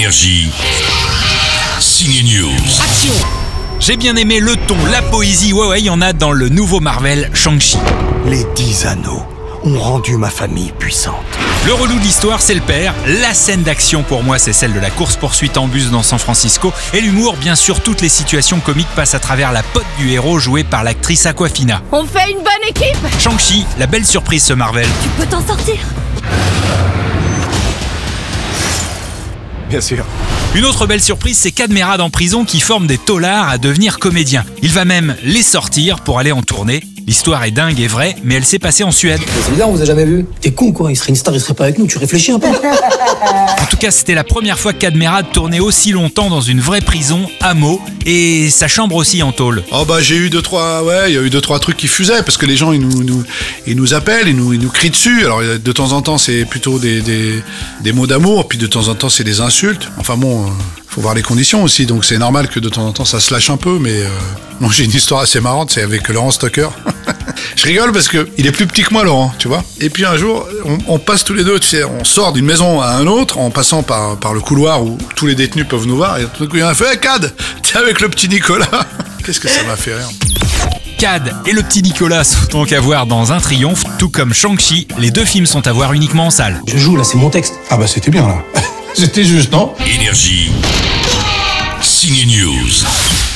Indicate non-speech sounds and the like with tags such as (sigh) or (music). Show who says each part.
Speaker 1: Énergie. Signe News.
Speaker 2: Action J'ai bien aimé le ton, la poésie, ouais ouais, il y en a dans le nouveau Marvel Shang-Chi.
Speaker 3: Les dix anneaux ont rendu ma famille puissante.
Speaker 2: Le relou de l'histoire, c'est le père. La scène d'action, pour moi, c'est celle de la course-poursuite en bus dans San Francisco. Et l'humour, bien sûr, toutes les situations comiques passent à travers la pote du héros jouée par l'actrice Aquafina.
Speaker 4: On fait une bonne équipe
Speaker 2: Shang-Chi, la belle surprise ce Marvel.
Speaker 4: Tu peux t'en sortir
Speaker 3: Bien sûr.
Speaker 2: Une autre belle surprise, c'est Cadmerade en prison qui forme des tolards à devenir comédiens. Il va même les sortir pour aller en tournée. L'histoire est dingue et vraie, mais elle s'est passée en Suède.
Speaker 5: C'est bizarre, on vous a jamais vu. T'es con quoi, il serait une star, il serait pas avec nous, tu réfléchis un peu.
Speaker 2: En tout cas, c'était la première fois que Cadmerade tournait aussi longtemps dans une vraie prison, à Meaux, et sa chambre aussi en tôle.
Speaker 6: Oh bah j'ai eu deux trois ouais il y a eu deux trois trucs qui fusaient parce que les gens ils nous, nous ils nous appellent ils nous ils nous crient dessus alors de temps en temps c'est plutôt des, des, des mots d'amour puis de temps en temps c'est des insultes enfin bon euh, faut voir les conditions aussi donc c'est normal que de temps en temps ça se lâche un peu mais euh, j'ai une histoire assez marrante c'est avec Laurent Stocker (laughs) je rigole parce que il est plus petit que moi Laurent tu vois et puis un jour on, on passe tous les deux tu sais on sort d'une maison à un autre en passant par, par le couloir où tous les détenus peuvent nous voir et tout d'un coup il y en a un fait hey, Cad t'es avec le petit Nicolas (laughs) qu'est-ce que ça m'a fait rire
Speaker 2: Cad et le petit Nicolas sont donc à voir dans un triomphe, tout comme Shang-Chi. Les deux films sont à voir uniquement en salle.
Speaker 5: Je joue là, c'est mon texte.
Speaker 7: Ah bah c'était bien là. (laughs) C'était juste, non?
Speaker 1: Énergie. Signe News.